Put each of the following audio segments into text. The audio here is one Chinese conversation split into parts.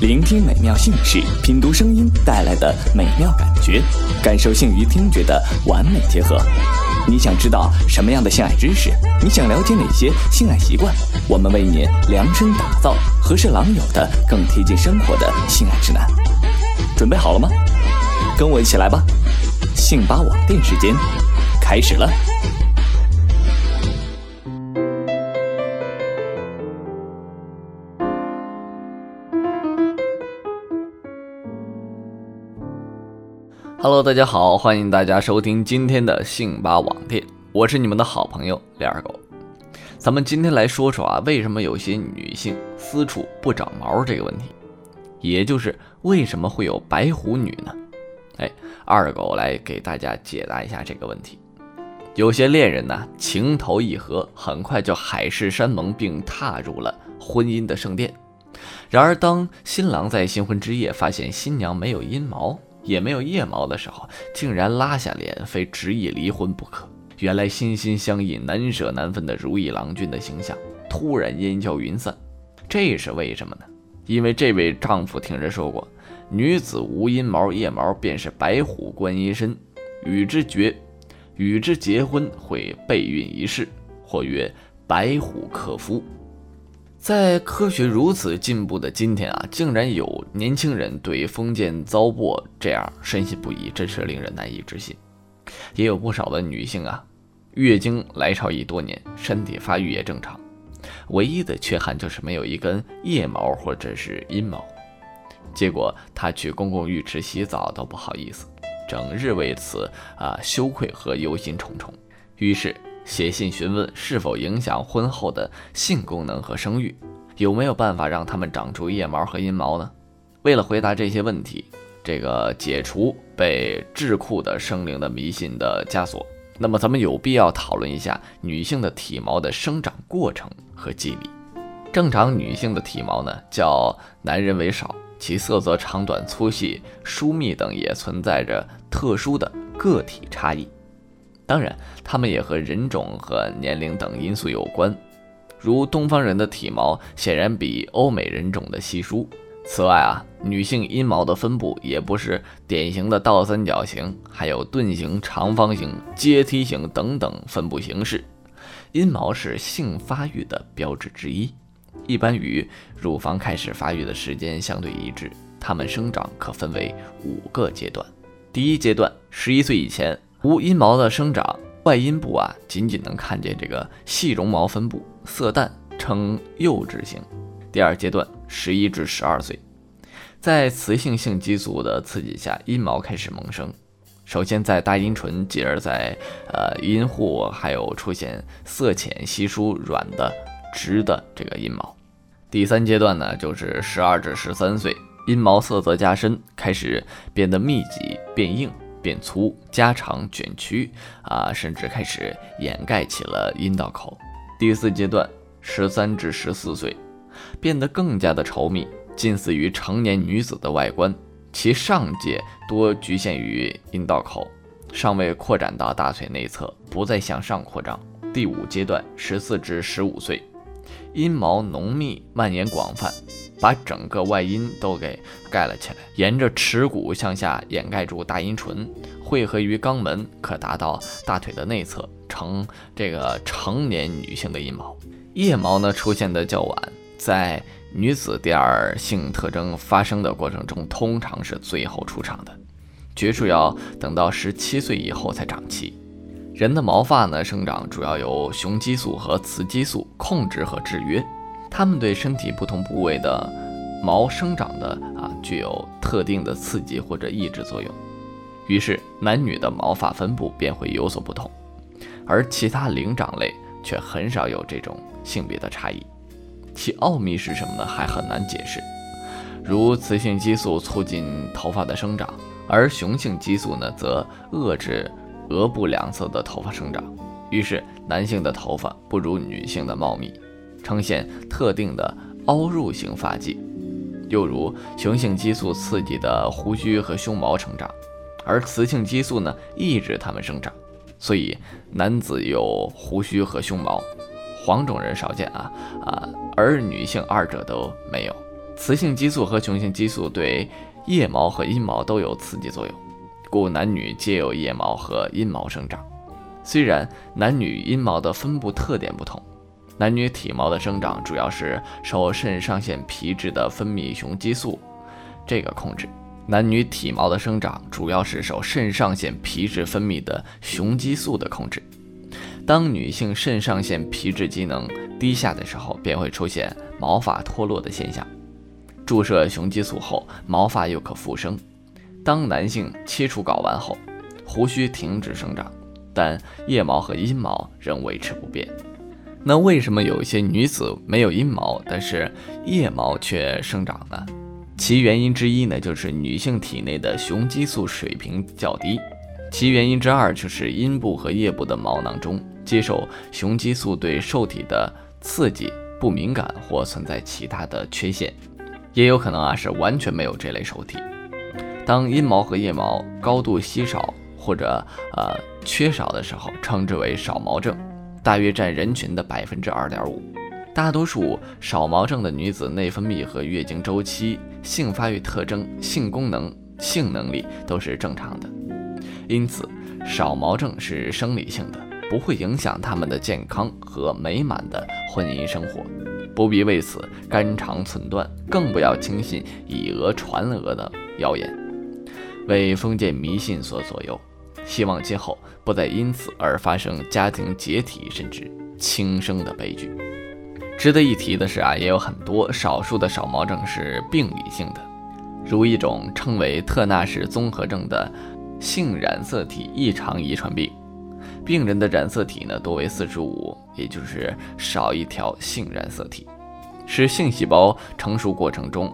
聆听美妙姓氏，品读声音带来的美妙感觉，感受性与听觉的完美结合。你想知道什么样的性爱知识？你想了解哪些性爱习惯？我们为你量身打造合适狼友的、更贴近生活的性爱指南。准备好了吗？跟我一起来吧！性吧网店时间开始了。Hello，大家好，欢迎大家收听今天的性吧网店，我是你们的好朋友李二狗。咱们今天来说说啊，为什么有些女性私处不长毛这个问题，也就是为什么会有白狐女呢？哎，二狗来给大家解答一下这个问题。有些恋人呢，情投意合，很快就海誓山盟，并踏入了婚姻的圣殿。然而，当新郎在新婚之夜发现新娘没有阴毛，也没有腋毛的时候，竟然拉下脸，非执意离婚不可。原来心心相印、难舍难分的如意郎君的形象，突然烟消云散，这是为什么呢？因为这位丈夫听人说过，女子无阴毛、腋毛，便是白虎观音身，与之绝，与之结婚会备孕一世，或曰白虎克夫。在科学如此进步的今天啊，竟然有年轻人对封建糟粕这样深信不疑，真是令人难以置信。也有不少的女性啊，月经来潮已多年，身体发育也正常，唯一的缺憾就是没有一根腋毛或者是阴毛。结果她去公共浴池洗澡都不好意思，整日为此啊羞愧和忧心忡忡。于是。写信询问是否影响婚后的性功能和生育，有没有办法让他们长出腋毛和阴毛呢？为了回答这些问题，这个解除被智库的生灵的迷信的枷锁，那么咱们有必要讨论一下女性的体毛的生长过程和机理。正常女性的体毛呢，较男人为少，其色泽长短、粗细、疏密等也存在着特殊的个体差异。当然，它们也和人种和年龄等因素有关。如东方人的体毛显然比欧美人种的稀疏。此外啊，女性阴毛的分布也不是典型的倒三角形，还有盾形、长方形、阶梯形等等分布形式。阴毛是性发育的标志之一，一般与乳房开始发育的时间相对一致。它们生长可分为五个阶段。第一阶段，十一岁以前。无阴毛的生长，外阴部啊，仅仅能看见这个细绒毛分布，色淡，呈幼稚型。第二阶段，十一至十二岁，在雌性性激素的刺激下，阴毛开始萌生。首先在大阴唇，继而在呃阴户，还有出现色浅、稀疏、软的、直的这个阴毛。第三阶段呢，就是十二至十三岁，阴毛色泽加深，开始变得密集、变硬。变粗、加长、卷曲，啊，甚至开始掩盖起了阴道口。第四阶段，十三至十四岁，变得更加的稠密，近似于成年女子的外观。其上界多局限于阴道口，尚未扩展到大腿内侧，不再向上扩张。第五阶段，十四至十五岁，阴毛浓密、蔓延广泛。把整个外阴都给盖了起来，沿着耻骨向下掩盖住大阴唇，汇合于肛门，可达到大腿的内侧，成这个成年女性的阴毛。腋毛呢出现的较晚，在女子第二性特征发生的过程中，通常是最后出场的，绝数要等到十七岁以后才长齐。人的毛发呢生长主要由雄激素和雌激素控制和制约。它们对身体不同部位的毛生长的啊，具有特定的刺激或者抑制作用，于是男女的毛发分布便会有所不同，而其他灵长类却很少有这种性别的差异。其奥秘是什么呢？还很难解释。如雌性激素促进头发的生长，而雄性激素呢，则遏制额部两侧的头发生长，于是男性的头发不如女性的茂密，呈现特定的凹入型发髻。又如雄性激素刺激的胡须和胸毛成长，而雌性激素呢，抑制它们生长，所以男子有胡须和胸毛，黄种人少见啊啊，而女性二者都没有。雌性激素和雄性激素对腋毛和阴毛都有刺激作用，故男女皆有腋毛和阴毛生长。虽然男女阴毛的分布特点不同，男女体毛的生长主要是受肾上腺皮质的分泌雄激素这个控制。男女体毛的生长主要是受肾上腺皮质分泌的雄激素的控制。当女性肾上腺皮质机能低下的时候，便会出现毛发脱落的现象。注射雄激素后，毛发又可复生。当男性切除睾丸后，胡须停止生长，但腋毛和阴毛仍维持不变。那为什么有一些女子没有阴毛，但是腋毛却生长呢？其原因之一呢，就是女性体内的雄激素水平较低；其原因之二就是阴部和腋部的毛囊中接受雄激素对受体的刺激不敏感，或存在其他的缺陷。也有可能啊是完全没有这类受体。当阴毛和腋毛高度稀少或者呃缺少的时候，称之为少毛症，大约占人群的百分之二点五。大多数少毛症的女子内分泌和月经周期、性发育特征、性功能、性能力都是正常的，因此少毛症是生理性的，不会影响她们的健康和美满的婚姻生活。不必为此肝肠寸断，更不要轻信以讹传讹的谣言，为封建迷信所左右。希望今后不再因此而发生家庭解体甚至轻生的悲剧。值得一提的是啊，也有很多少数的少毛症是病理性的，如一种称为特纳氏综合症的性染色体异常遗传病。病人的染色体呢多为四十五，也就是少一条性染色体，是性细胞成熟过程中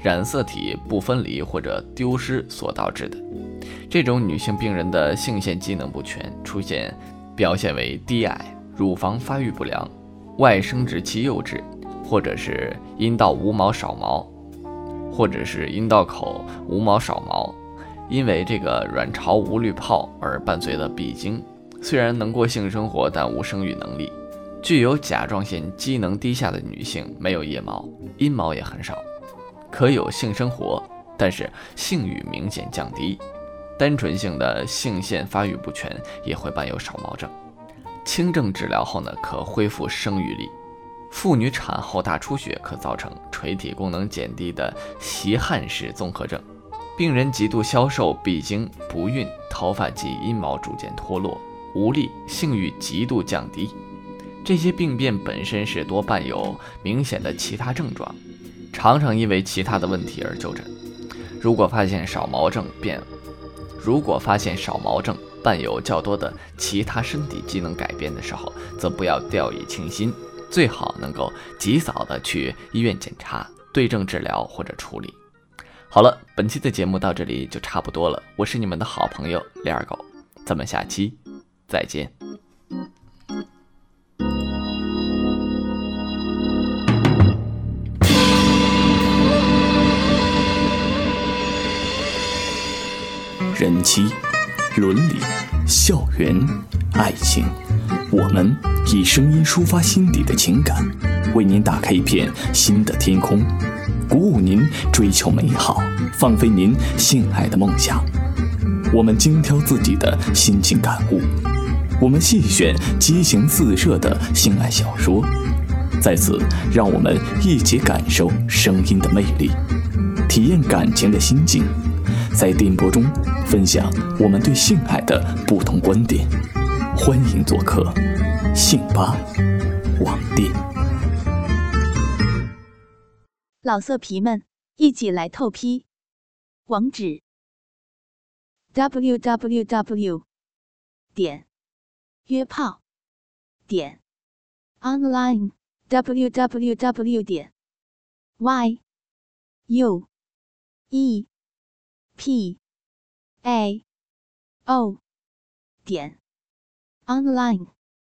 染色体不分离或者丢失所导致的。这种女性病人的性腺机能不全，出现表现为低矮、乳房发育不良、外生殖器幼稚，或者是阴道无毛少毛，或者是阴道口无毛少毛，因为这个卵巢无滤泡而伴随的闭经。虽然能过性生活，但无生育能力。具有甲状腺机能低下的女性没有腋毛，阴毛也很少，可有性生活，但是性欲明显降低。单纯性的性腺发育不全也会伴有少毛症。轻症治疗后呢，可恢复生育力。妇女产后大出血可造成垂体功能减低的袭汉氏综合症，病人极度消瘦、闭经、不孕，头发及阴毛逐渐脱落。无力、性欲极度降低，这些病变本身是多伴有明显的其他症状，常常因为其他的问题而就诊。如果发现少毛症变，如果发现少毛症伴有较多的其他身体机能改变的时候，则不要掉以轻心，最好能够及早的去医院检查、对症治疗或者处理。好了，本期的节目到这里就差不多了，我是你们的好朋友李二狗，咱们下期。再见。人妻、伦理、校园、爱情，我们以声音抒发心底的情感，为您打开一片新的天空，鼓舞您追求美好，放飞您性爱的梦想。我们精挑自己的心情感悟。我们细选激情四射的性爱小说，在此，让我们一起感受声音的魅力，体验感情的心境，在电波中分享我们对性爱的不同观点。欢迎做客性吧网店。老色皮们，一起来透批！网址：w w w. 点。约炮点 online w w w 点 y u e p a o 点 online。